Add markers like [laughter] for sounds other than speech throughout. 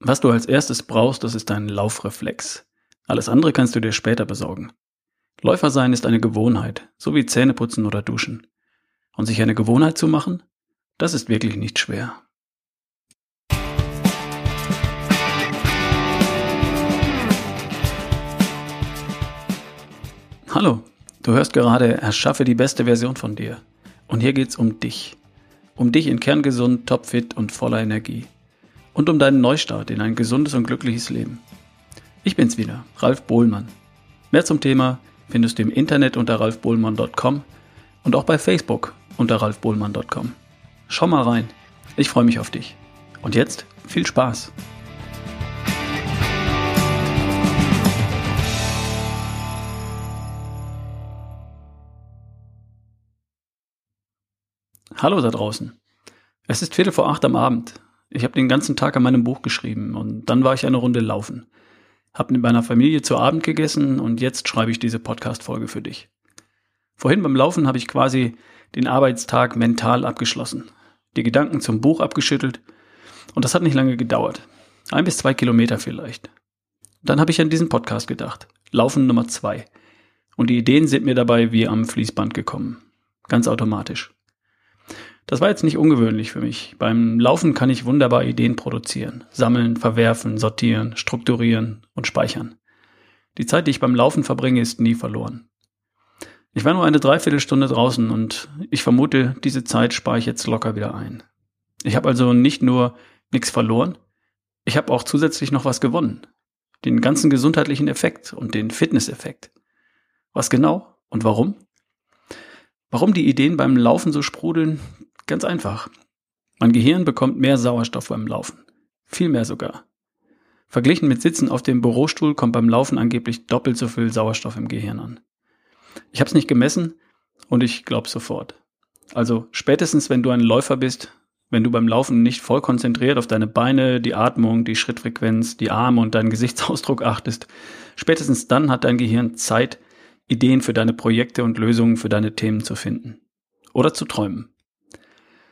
Was du als erstes brauchst, das ist dein Laufreflex. Alles andere kannst du dir später besorgen. Läufer sein ist eine Gewohnheit, so wie Zähneputzen oder Duschen. Und sich eine Gewohnheit zu machen, das ist wirklich nicht schwer. Hallo, du hörst gerade Erschaffe die beste Version von dir. Und hier geht's um dich. Um dich in kerngesund, topfit und voller Energie und um deinen Neustart in ein gesundes und glückliches Leben. Ich bin's wieder, Ralf Bohlmann. Mehr zum Thema findest du im Internet unter ralfbohlmann.com und auch bei Facebook unter ralfbohlmann.com. Schau mal rein. Ich freue mich auf dich. Und jetzt viel Spaß. Hallo da draußen. Es ist Viertel vor acht am Abend ich habe den ganzen Tag an meinem Buch geschrieben und dann war ich eine Runde laufen. Hab mit meiner Familie zu Abend gegessen und jetzt schreibe ich diese Podcast-Folge für dich. Vorhin beim Laufen habe ich quasi den Arbeitstag mental abgeschlossen, die Gedanken zum Buch abgeschüttelt und das hat nicht lange gedauert. Ein bis zwei Kilometer vielleicht. Dann habe ich an diesen Podcast gedacht. Laufen Nummer zwei. Und die Ideen sind mir dabei wie am Fließband gekommen. Ganz automatisch. Das war jetzt nicht ungewöhnlich für mich. Beim Laufen kann ich wunderbar Ideen produzieren, sammeln, verwerfen, sortieren, strukturieren und speichern. Die Zeit, die ich beim Laufen verbringe, ist nie verloren. Ich war nur eine Dreiviertelstunde draußen und ich vermute, diese Zeit spare ich jetzt locker wieder ein. Ich habe also nicht nur nichts verloren, ich habe auch zusätzlich noch was gewonnen. Den ganzen gesundheitlichen Effekt und den Fitnesseffekt. Was genau und warum? Warum die Ideen beim Laufen so sprudeln, Ganz einfach. Mein Gehirn bekommt mehr Sauerstoff beim Laufen. Viel mehr sogar. Verglichen mit Sitzen auf dem Bürostuhl kommt beim Laufen angeblich doppelt so viel Sauerstoff im Gehirn an. Ich habe es nicht gemessen und ich glaube sofort. Also spätestens, wenn du ein Läufer bist, wenn du beim Laufen nicht voll konzentriert auf deine Beine, die Atmung, die Schrittfrequenz, die Arme und deinen Gesichtsausdruck achtest, spätestens dann hat dein Gehirn Zeit, Ideen für deine Projekte und Lösungen für deine Themen zu finden. Oder zu träumen.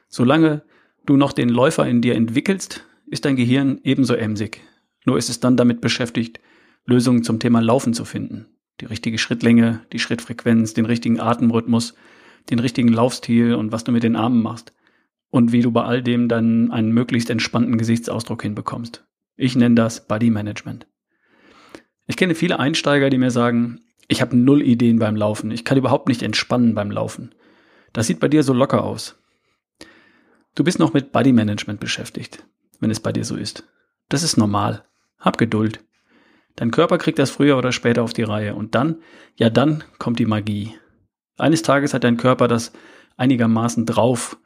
Solange du noch den Läufer in dir entwickelst, ist dein Gehirn ebenso emsig. Nur ist es dann damit beschäftigt, Lösungen zum Thema Laufen zu finden. Die richtige Schrittlänge, die Schrittfrequenz, den richtigen Atemrhythmus, den richtigen Laufstil und was du mit den Armen machst. Und wie du bei all dem dann einen möglichst entspannten Gesichtsausdruck hinbekommst. Ich nenne das Body Management. Ich kenne viele Einsteiger, die mir sagen, ich habe null Ideen beim Laufen, ich kann überhaupt nicht entspannen beim Laufen. Das sieht bei dir so locker aus. Du bist noch mit Body Management beschäftigt, wenn es bei dir so ist. Das ist normal. Hab Geduld. Dein Körper kriegt das früher oder später auf die Reihe und dann, ja dann kommt die Magie. Eines Tages hat dein Körper das einigermaßen drauf,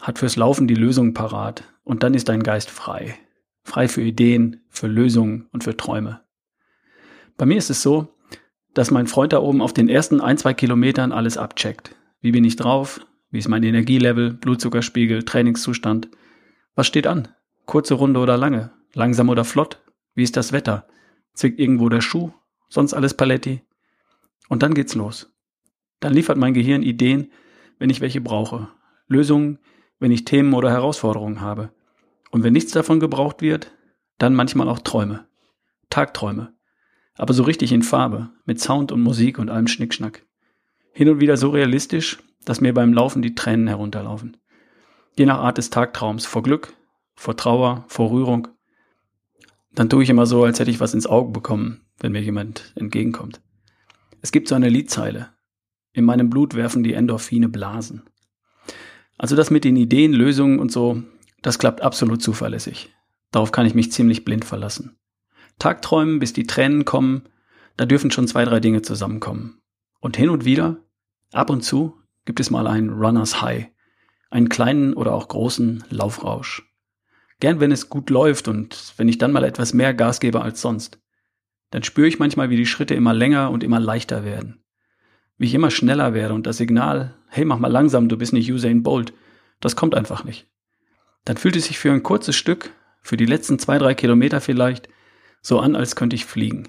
hat fürs Laufen die Lösung parat und dann ist dein Geist frei. Frei für Ideen, für Lösungen und für Träume. Bei mir ist es so, dass mein Freund da oben auf den ersten ein, zwei Kilometern alles abcheckt. Wie bin ich drauf? Wie ist mein Energielevel, Blutzuckerspiegel, Trainingszustand? Was steht an? Kurze Runde oder lange? Langsam oder flott? Wie ist das Wetter? Zwickt irgendwo der Schuh? Sonst alles Paletti? Und dann geht's los. Dann liefert mein Gehirn Ideen, wenn ich welche brauche. Lösungen, wenn ich Themen oder Herausforderungen habe. Und wenn nichts davon gebraucht wird, dann manchmal auch Träume. Tagträume. Aber so richtig in Farbe, mit Sound und Musik und allem Schnickschnack. Hin und wieder so realistisch, dass mir beim Laufen die Tränen herunterlaufen. Je nach Art des Tagtraums, vor Glück, vor Trauer, vor Rührung. Dann tue ich immer so, als hätte ich was ins Auge bekommen, wenn mir jemand entgegenkommt. Es gibt so eine Liedzeile. In meinem Blut werfen die Endorphine Blasen. Also das mit den Ideen, Lösungen und so, das klappt absolut zuverlässig. Darauf kann ich mich ziemlich blind verlassen. Tagträumen, bis die Tränen kommen, da dürfen schon zwei, drei Dinge zusammenkommen. Und hin und wieder, ab und zu, gibt es mal einen Runners High, einen kleinen oder auch großen Laufrausch. Gern, wenn es gut läuft und wenn ich dann mal etwas mehr Gas gebe als sonst. Dann spüre ich manchmal, wie die Schritte immer länger und immer leichter werden. Wie ich immer schneller werde und das Signal, hey, mach mal langsam, du bist nicht Usain Bolt, das kommt einfach nicht. Dann fühlt es sich für ein kurzes Stück, für die letzten zwei, drei Kilometer vielleicht, so an, als könnte ich fliegen.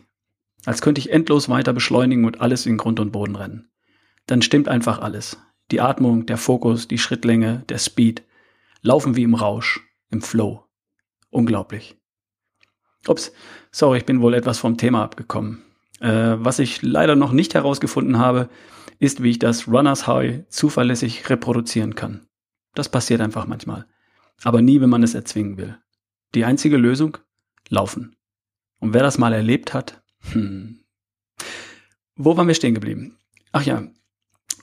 Als könnte ich endlos weiter beschleunigen und alles in Grund und Boden rennen. Dann stimmt einfach alles. Die Atmung, der Fokus, die Schrittlänge, der Speed laufen wie im Rausch, im Flow. Unglaublich. Ups, sorry, ich bin wohl etwas vom Thema abgekommen. Äh, was ich leider noch nicht herausgefunden habe, ist, wie ich das Runners High zuverlässig reproduzieren kann. Das passiert einfach manchmal. Aber nie, wenn man es erzwingen will. Die einzige Lösung? Laufen. Und wer das mal erlebt hat, hm. Wo waren wir stehen geblieben? Ach ja,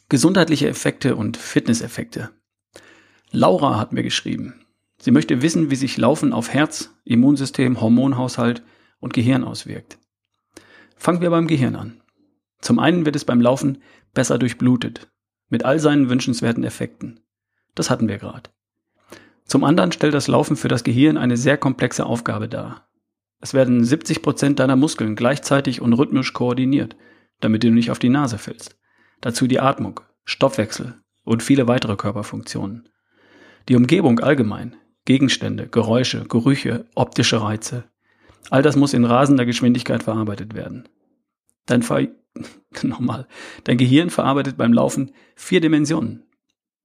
gesundheitliche Effekte und Fitnesseffekte. Laura hat mir geschrieben. Sie möchte wissen, wie sich Laufen auf Herz, Immunsystem, Hormonhaushalt und Gehirn auswirkt. Fangen wir beim Gehirn an. Zum einen wird es beim Laufen besser durchblutet, mit all seinen wünschenswerten Effekten. Das hatten wir gerade. Zum anderen stellt das Laufen für das Gehirn eine sehr komplexe Aufgabe dar. Es werden 70 Prozent deiner Muskeln gleichzeitig und rhythmisch koordiniert, damit du nicht auf die Nase fällst. Dazu die Atmung, Stoffwechsel und viele weitere Körperfunktionen. Die Umgebung allgemein, Gegenstände, Geräusche, Gerüche, optische Reize. All das muss in rasender Geschwindigkeit verarbeitet werden. Dein, Ver [laughs] Nochmal. Dein Gehirn verarbeitet beim Laufen vier Dimensionen.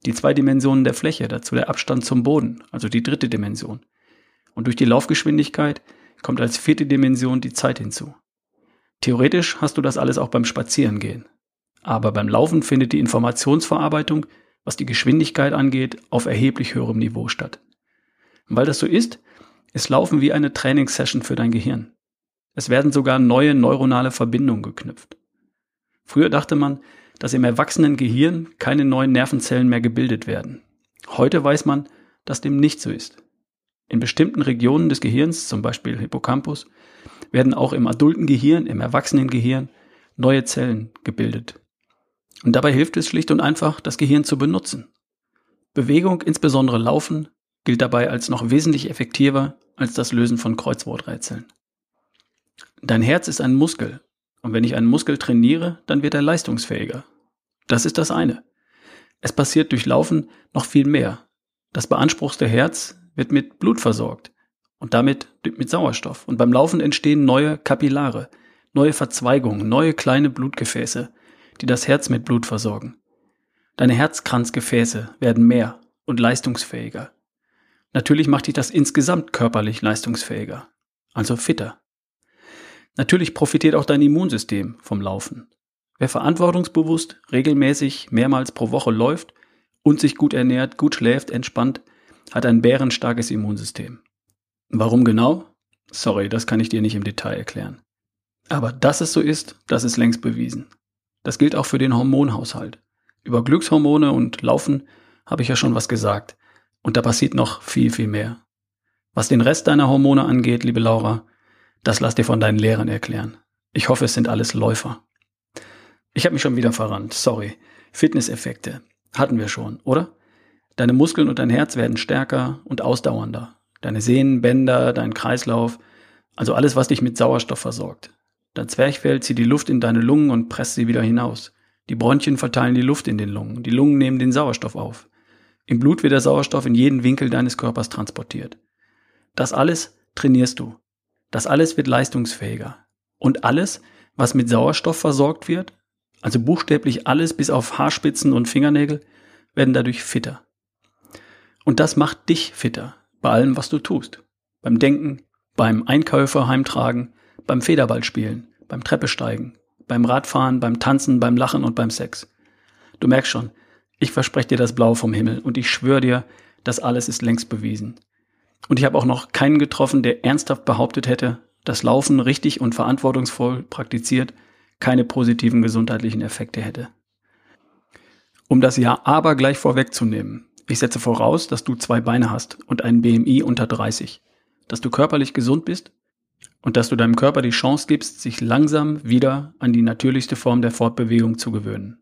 Die zwei Dimensionen der Fläche, dazu der Abstand zum Boden, also die dritte Dimension. Und durch die Laufgeschwindigkeit kommt als vierte Dimension die Zeit hinzu. Theoretisch hast du das alles auch beim Spazierengehen. Aber beim Laufen findet die Informationsverarbeitung, was die Geschwindigkeit angeht, auf erheblich höherem Niveau statt. Und weil das so ist, ist Laufen wie eine Trainingssession für dein Gehirn. Es werden sogar neue neuronale Verbindungen geknüpft. Früher dachte man, dass im erwachsenen Gehirn keine neuen Nervenzellen mehr gebildet werden. Heute weiß man, dass dem nicht so ist. In bestimmten Regionen des Gehirns, zum Beispiel Hippocampus, werden auch im adulten Gehirn, im erwachsenen Gehirn neue Zellen gebildet. Und dabei hilft es schlicht und einfach, das Gehirn zu benutzen. Bewegung, insbesondere Laufen, gilt dabei als noch wesentlich effektiver als das Lösen von Kreuzworträtseln. Dein Herz ist ein Muskel und wenn ich einen Muskel trainiere, dann wird er leistungsfähiger. Das ist das eine. Es passiert durch Laufen noch viel mehr. Das beanspruchste Herz wird mit Blut versorgt und damit mit Sauerstoff. Und beim Laufen entstehen neue Kapillare, neue Verzweigungen, neue kleine Blutgefäße, die das Herz mit Blut versorgen. Deine Herzkranzgefäße werden mehr und leistungsfähiger. Natürlich macht dich das insgesamt körperlich leistungsfähiger, also fitter. Natürlich profitiert auch dein Immunsystem vom Laufen. Wer verantwortungsbewusst, regelmäßig, mehrmals pro Woche läuft und sich gut ernährt, gut schläft, entspannt, hat ein bärenstarkes Immunsystem. Warum genau? Sorry, das kann ich dir nicht im Detail erklären. Aber dass es so ist, das ist längst bewiesen. Das gilt auch für den Hormonhaushalt. Über Glückshormone und Laufen habe ich ja schon was gesagt. Und da passiert noch viel, viel mehr. Was den Rest deiner Hormone angeht, liebe Laura, das lass dir von deinen Lehrern erklären. Ich hoffe, es sind alles Läufer. Ich habe mich schon wieder verrannt, sorry. Fitnesseffekte hatten wir schon, oder? Deine Muskeln und dein Herz werden stärker und ausdauernder. Deine Sehnen, Bänder, dein Kreislauf, also alles, was dich mit Sauerstoff versorgt. Dein Zwerchfell zieht die Luft in deine Lungen und presst sie wieder hinaus. Die Bronchien verteilen die Luft in den Lungen. Die Lungen nehmen den Sauerstoff auf. Im Blut wird der Sauerstoff in jeden Winkel deines Körpers transportiert. Das alles trainierst du. Das alles wird leistungsfähiger. Und alles, was mit Sauerstoff versorgt wird, also buchstäblich alles bis auf Haarspitzen und Fingernägel, werden dadurch fitter. Und das macht dich fitter bei allem, was du tust. Beim Denken, beim Einkäufer heimtragen, beim Federballspielen, beim Treppesteigen, beim Radfahren, beim Tanzen, beim Lachen und beim Sex. Du merkst schon, ich verspreche dir das Blau vom Himmel und ich schwöre dir, das alles ist längst bewiesen. Und ich habe auch noch keinen getroffen, der ernsthaft behauptet hätte, dass Laufen richtig und verantwortungsvoll praktiziert keine positiven gesundheitlichen Effekte hätte. Um das Ja aber gleich vorwegzunehmen, ich setze voraus, dass du zwei Beine hast und einen BMI unter 30, dass du körperlich gesund bist und dass du deinem Körper die Chance gibst, sich langsam wieder an die natürlichste Form der Fortbewegung zu gewöhnen.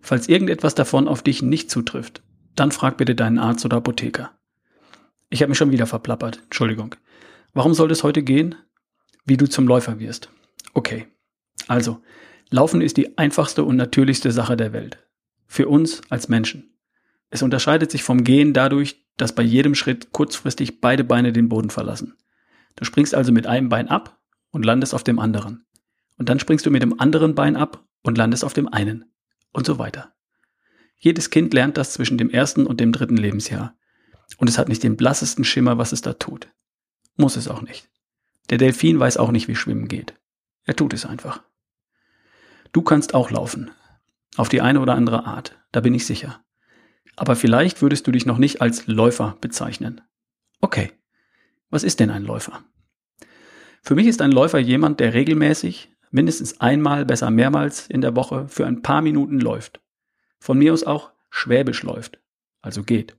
Falls irgendetwas davon auf dich nicht zutrifft, dann frag bitte deinen Arzt oder Apotheker. Ich habe mich schon wieder verplappert. Entschuldigung. Warum soll es heute gehen? Wie du zum Läufer wirst. Okay. Also, Laufen ist die einfachste und natürlichste Sache der Welt. Für uns als Menschen. Es unterscheidet sich vom Gehen dadurch, dass bei jedem Schritt kurzfristig beide Beine den Boden verlassen. Du springst also mit einem Bein ab und landest auf dem anderen. Und dann springst du mit dem anderen Bein ab und landest auf dem einen. Und so weiter. Jedes Kind lernt das zwischen dem ersten und dem dritten Lebensjahr. Und es hat nicht den blassesten Schimmer, was es da tut. Muss es auch nicht. Der Delfin weiß auch nicht, wie Schwimmen geht. Er tut es einfach. Du kannst auch laufen. Auf die eine oder andere Art, da bin ich sicher. Aber vielleicht würdest du dich noch nicht als Läufer bezeichnen. Okay, was ist denn ein Läufer? Für mich ist ein Läufer jemand, der regelmäßig, mindestens einmal, besser mehrmals in der Woche für ein paar Minuten läuft. Von mir aus auch schwäbisch läuft, also geht.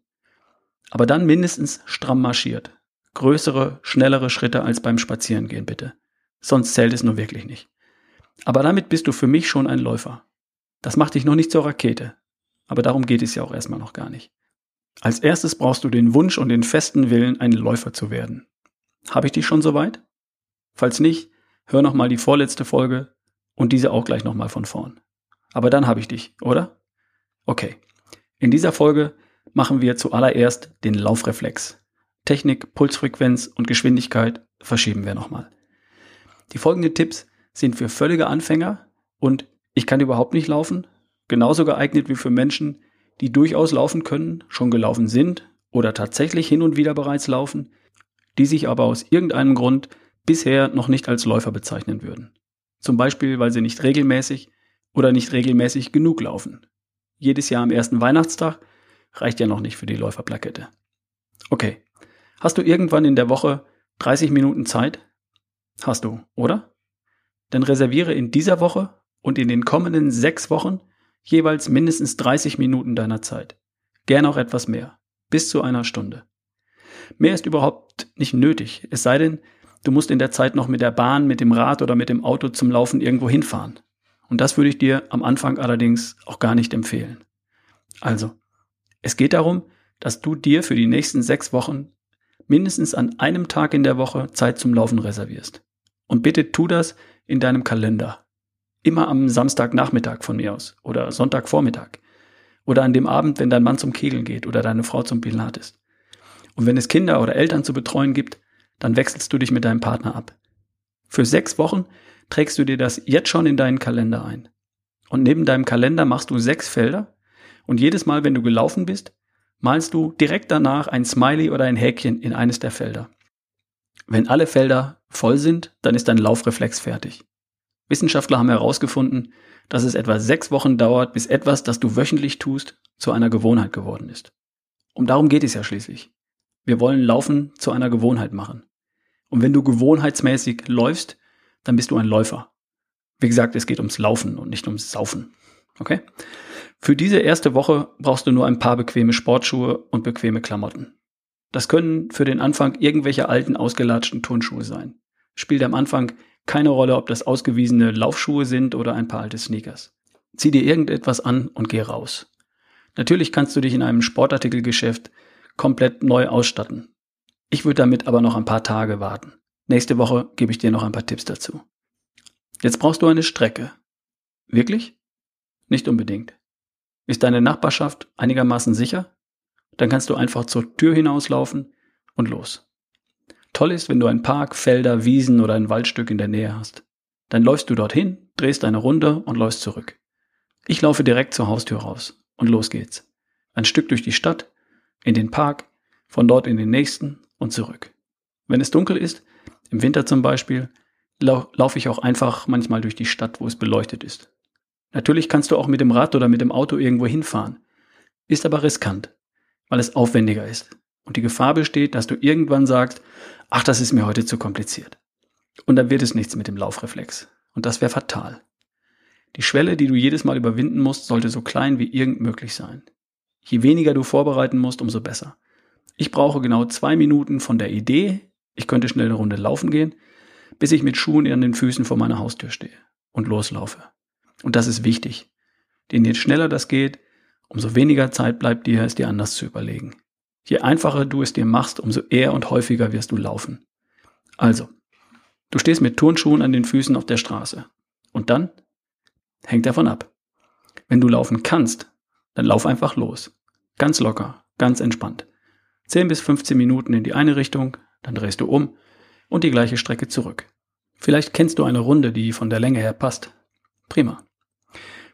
Aber dann mindestens stramm marschiert. Größere, schnellere Schritte als beim Spazierengehen bitte. Sonst zählt es nur wirklich nicht. Aber damit bist du für mich schon ein Läufer. Das macht dich noch nicht zur Rakete. Aber darum geht es ja auch erstmal noch gar nicht. Als erstes brauchst du den Wunsch und den festen Willen, ein Läufer zu werden. Habe ich dich schon soweit? Falls nicht, hör nochmal die vorletzte Folge und diese auch gleich nochmal von vorn. Aber dann habe ich dich, oder? Okay. In dieser Folge machen wir zuallererst den Laufreflex. Technik, Pulsfrequenz und Geschwindigkeit verschieben wir nochmal. Die folgenden Tipps sind für völlige Anfänger und ich kann überhaupt nicht laufen, genauso geeignet wie für Menschen, die durchaus laufen können, schon gelaufen sind oder tatsächlich hin und wieder bereits laufen, die sich aber aus irgendeinem Grund bisher noch nicht als Läufer bezeichnen würden. Zum Beispiel, weil sie nicht regelmäßig oder nicht regelmäßig genug laufen. Jedes Jahr am ersten Weihnachtstag reicht ja noch nicht für die Läuferplakette. Okay. Hast du irgendwann in der Woche 30 Minuten Zeit? Hast du, oder? Dann reserviere in dieser Woche und in den kommenden sechs Wochen jeweils mindestens 30 Minuten deiner Zeit. Gern auch etwas mehr. Bis zu einer Stunde. Mehr ist überhaupt nicht nötig, es sei denn, du musst in der Zeit noch mit der Bahn, mit dem Rad oder mit dem Auto zum Laufen irgendwo hinfahren. Und das würde ich dir am Anfang allerdings auch gar nicht empfehlen. Also, es geht darum, dass du dir für die nächsten sechs Wochen mindestens an einem Tag in der Woche Zeit zum Laufen reservierst. Und bitte tu das in deinem Kalender. Immer am Samstagnachmittag von mir aus oder Sonntagvormittag. Oder an dem Abend, wenn dein Mann zum Kegeln geht oder deine Frau zum Pilates. Und wenn es Kinder oder Eltern zu betreuen gibt, dann wechselst du dich mit deinem Partner ab. Für sechs Wochen trägst du dir das jetzt schon in deinen Kalender ein. Und neben deinem Kalender machst du sechs Felder und jedes Mal, wenn du gelaufen bist, malst du direkt danach ein Smiley oder ein Häkchen in eines der Felder. Wenn alle Felder voll sind, dann ist dein Laufreflex fertig. Wissenschaftler haben herausgefunden, dass es etwa sechs Wochen dauert, bis etwas, das du wöchentlich tust, zu einer Gewohnheit geworden ist. Und darum geht es ja schließlich. Wir wollen Laufen zu einer Gewohnheit machen. Und wenn du gewohnheitsmäßig läufst, dann bist du ein Läufer. Wie gesagt, es geht ums Laufen und nicht ums Saufen. Okay? Für diese erste Woche brauchst du nur ein paar bequeme Sportschuhe und bequeme Klamotten. Das können für den Anfang irgendwelche alten, ausgelatschten Turnschuhe sein. Spielt am Anfang keine Rolle, ob das ausgewiesene Laufschuhe sind oder ein paar alte Sneakers. Zieh dir irgendetwas an und geh raus. Natürlich kannst du dich in einem Sportartikelgeschäft komplett neu ausstatten. Ich würde damit aber noch ein paar Tage warten. Nächste Woche gebe ich dir noch ein paar Tipps dazu. Jetzt brauchst du eine Strecke. Wirklich? Nicht unbedingt. Ist deine Nachbarschaft einigermaßen sicher? Dann kannst du einfach zur Tür hinauslaufen und los. Toll ist, wenn du einen Park, Felder, Wiesen oder ein Waldstück in der Nähe hast. Dann läufst du dorthin, drehst eine Runde und läufst zurück. Ich laufe direkt zur Haustür raus und los geht's. Ein Stück durch die Stadt, in den Park, von dort in den nächsten und zurück. Wenn es dunkel ist, im Winter zum Beispiel, lau laufe ich auch einfach manchmal durch die Stadt, wo es beleuchtet ist. Natürlich kannst du auch mit dem Rad oder mit dem Auto irgendwo hinfahren. Ist aber riskant weil es aufwendiger ist. Und die Gefahr besteht, dass du irgendwann sagst, ach, das ist mir heute zu kompliziert. Und dann wird es nichts mit dem Laufreflex. Und das wäre fatal. Die Schwelle, die du jedes Mal überwinden musst, sollte so klein wie irgend möglich sein. Je weniger du vorbereiten musst, umso besser. Ich brauche genau zwei Minuten von der Idee, ich könnte schnell eine Runde laufen gehen, bis ich mit Schuhen an den Füßen vor meiner Haustür stehe und loslaufe. Und das ist wichtig. Denn je schneller das geht, umso weniger Zeit bleibt dir, es dir anders zu überlegen. Je einfacher du es dir machst, umso eher und häufiger wirst du laufen. Also, du stehst mit Turnschuhen an den Füßen auf der Straße. Und dann? Hängt davon ab. Wenn du laufen kannst, dann lauf einfach los. Ganz locker, ganz entspannt. 10 bis 15 Minuten in die eine Richtung, dann drehst du um und die gleiche Strecke zurück. Vielleicht kennst du eine Runde, die von der Länge her passt. Prima.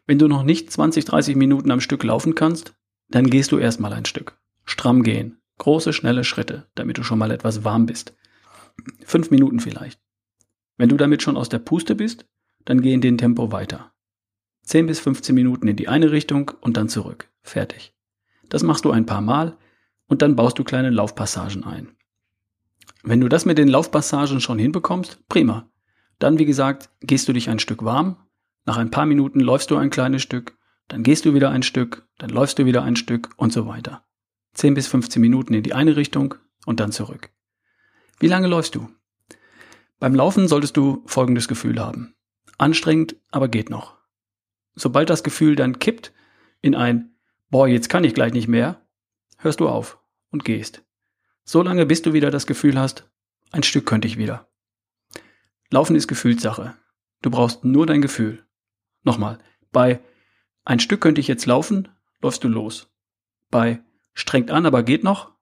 Wenn du noch nicht 20, 30 Minuten am Stück laufen kannst, dann gehst du erstmal ein Stück. Stramm gehen. Große, schnelle Schritte, damit du schon mal etwas warm bist. Fünf Minuten vielleicht. Wenn du damit schon aus der Puste bist, dann geh in den Tempo weiter. 10 bis 15 Minuten in die eine Richtung und dann zurück. Fertig. Das machst du ein paar Mal und dann baust du kleine Laufpassagen ein. Wenn du das mit den Laufpassagen schon hinbekommst, prima. Dann, wie gesagt, gehst du dich ein Stück warm. Nach ein paar Minuten läufst du ein kleines Stück, dann gehst du wieder ein Stück, dann läufst du wieder ein Stück und so weiter. 10 bis 15 Minuten in die eine Richtung und dann zurück. Wie lange läufst du? Beim Laufen solltest du folgendes Gefühl haben. Anstrengend, aber geht noch. Sobald das Gefühl dann kippt in ein Boah, jetzt kann ich gleich nicht mehr, hörst du auf und gehst. So lange, bis du wieder das Gefühl hast, ein Stück könnte ich wieder. Laufen ist Gefühlssache. Du brauchst nur dein Gefühl. Nochmal, bei ein Stück könnte ich jetzt laufen, läufst du los. Bei strengt an, aber geht noch,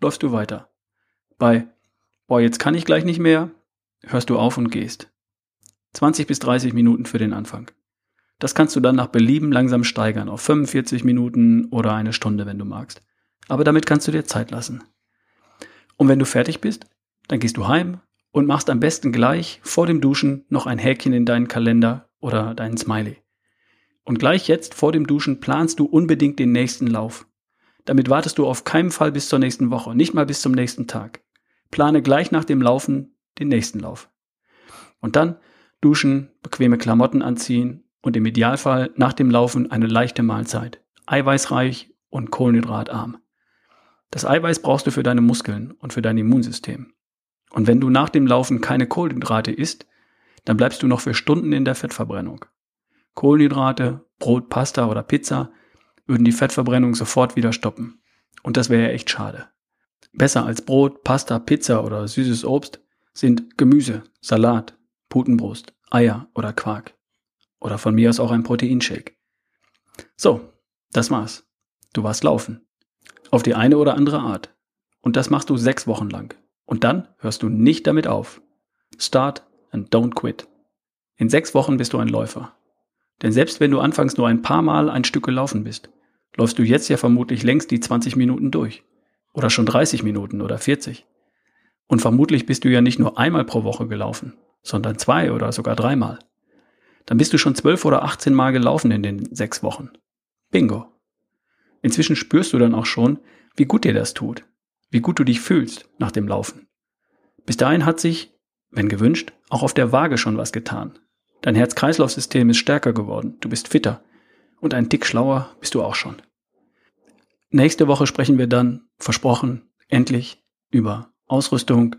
läufst du weiter. Bei boah, jetzt kann ich gleich nicht mehr, hörst du auf und gehst. 20 bis 30 Minuten für den Anfang. Das kannst du dann nach Belieben langsam steigern auf 45 Minuten oder eine Stunde, wenn du magst. Aber damit kannst du dir Zeit lassen. Und wenn du fertig bist, dann gehst du heim und machst am besten gleich vor dem Duschen noch ein Häkchen in deinen Kalender oder deinen Smiley. Und gleich jetzt vor dem Duschen planst du unbedingt den nächsten Lauf. Damit wartest du auf keinen Fall bis zur nächsten Woche, nicht mal bis zum nächsten Tag. Plane gleich nach dem Laufen den nächsten Lauf. Und dann duschen, bequeme Klamotten anziehen und im Idealfall nach dem Laufen eine leichte Mahlzeit, eiweißreich und kohlenhydratarm. Das Eiweiß brauchst du für deine Muskeln und für dein Immunsystem. Und wenn du nach dem Laufen keine Kohlenhydrate isst, dann bleibst du noch für Stunden in der Fettverbrennung. Kohlenhydrate, Brot, Pasta oder Pizza würden die Fettverbrennung sofort wieder stoppen. Und das wäre ja echt schade. Besser als Brot, Pasta, Pizza oder süßes Obst sind Gemüse, Salat, Putenbrust, Eier oder Quark. Oder von mir aus auch ein Proteinshake. So, das war's. Du warst laufen. Auf die eine oder andere Art. Und das machst du sechs Wochen lang. Und dann hörst du nicht damit auf. Start and don't quit. In sechs Wochen bist du ein Läufer. Denn selbst wenn du anfangs nur ein paar Mal ein Stück gelaufen bist, läufst du jetzt ja vermutlich längst die 20 Minuten durch. Oder schon 30 Minuten oder 40. Und vermutlich bist du ja nicht nur einmal pro Woche gelaufen, sondern zwei oder sogar dreimal. Dann bist du schon zwölf oder 18 Mal gelaufen in den sechs Wochen. Bingo. Inzwischen spürst du dann auch schon, wie gut dir das tut, wie gut du dich fühlst nach dem Laufen. Bis dahin hat sich, wenn gewünscht, auch auf der Waage schon was getan. Dein Herz-Kreislauf-System ist stärker geworden, du bist fitter und ein Tick schlauer bist du auch schon. Nächste Woche sprechen wir dann, versprochen, endlich über Ausrüstung,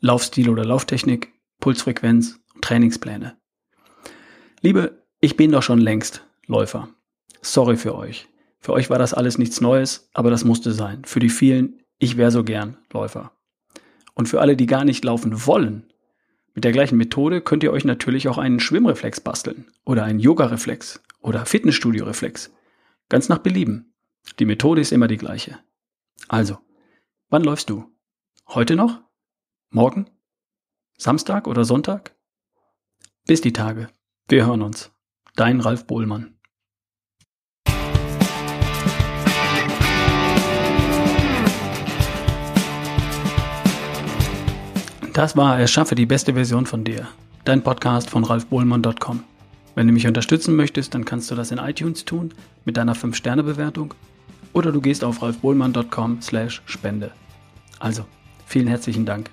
Laufstil oder Lauftechnik, Pulsfrequenz und Trainingspläne. Liebe, ich bin doch schon längst Läufer. Sorry für euch. Für euch war das alles nichts Neues, aber das musste sein. Für die vielen, ich wäre so gern Läufer. Und für alle, die gar nicht laufen wollen, mit der gleichen Methode könnt ihr euch natürlich auch einen Schwimmreflex basteln oder einen Yoga-Reflex oder Fitnessstudio-Reflex. Ganz nach Belieben. Die Methode ist immer die gleiche. Also, wann läufst du? Heute noch? Morgen? Samstag oder Sonntag? Bis die Tage. Wir hören uns. Dein Ralf Bohlmann. Das war Erschaffe die beste Version von dir. Dein Podcast von ralfbohlmann.com. Wenn du mich unterstützen möchtest, dann kannst du das in iTunes tun mit deiner 5-Sterne-Bewertung oder du gehst auf ralfbohlmann.com slash Spende. Also, vielen herzlichen Dank.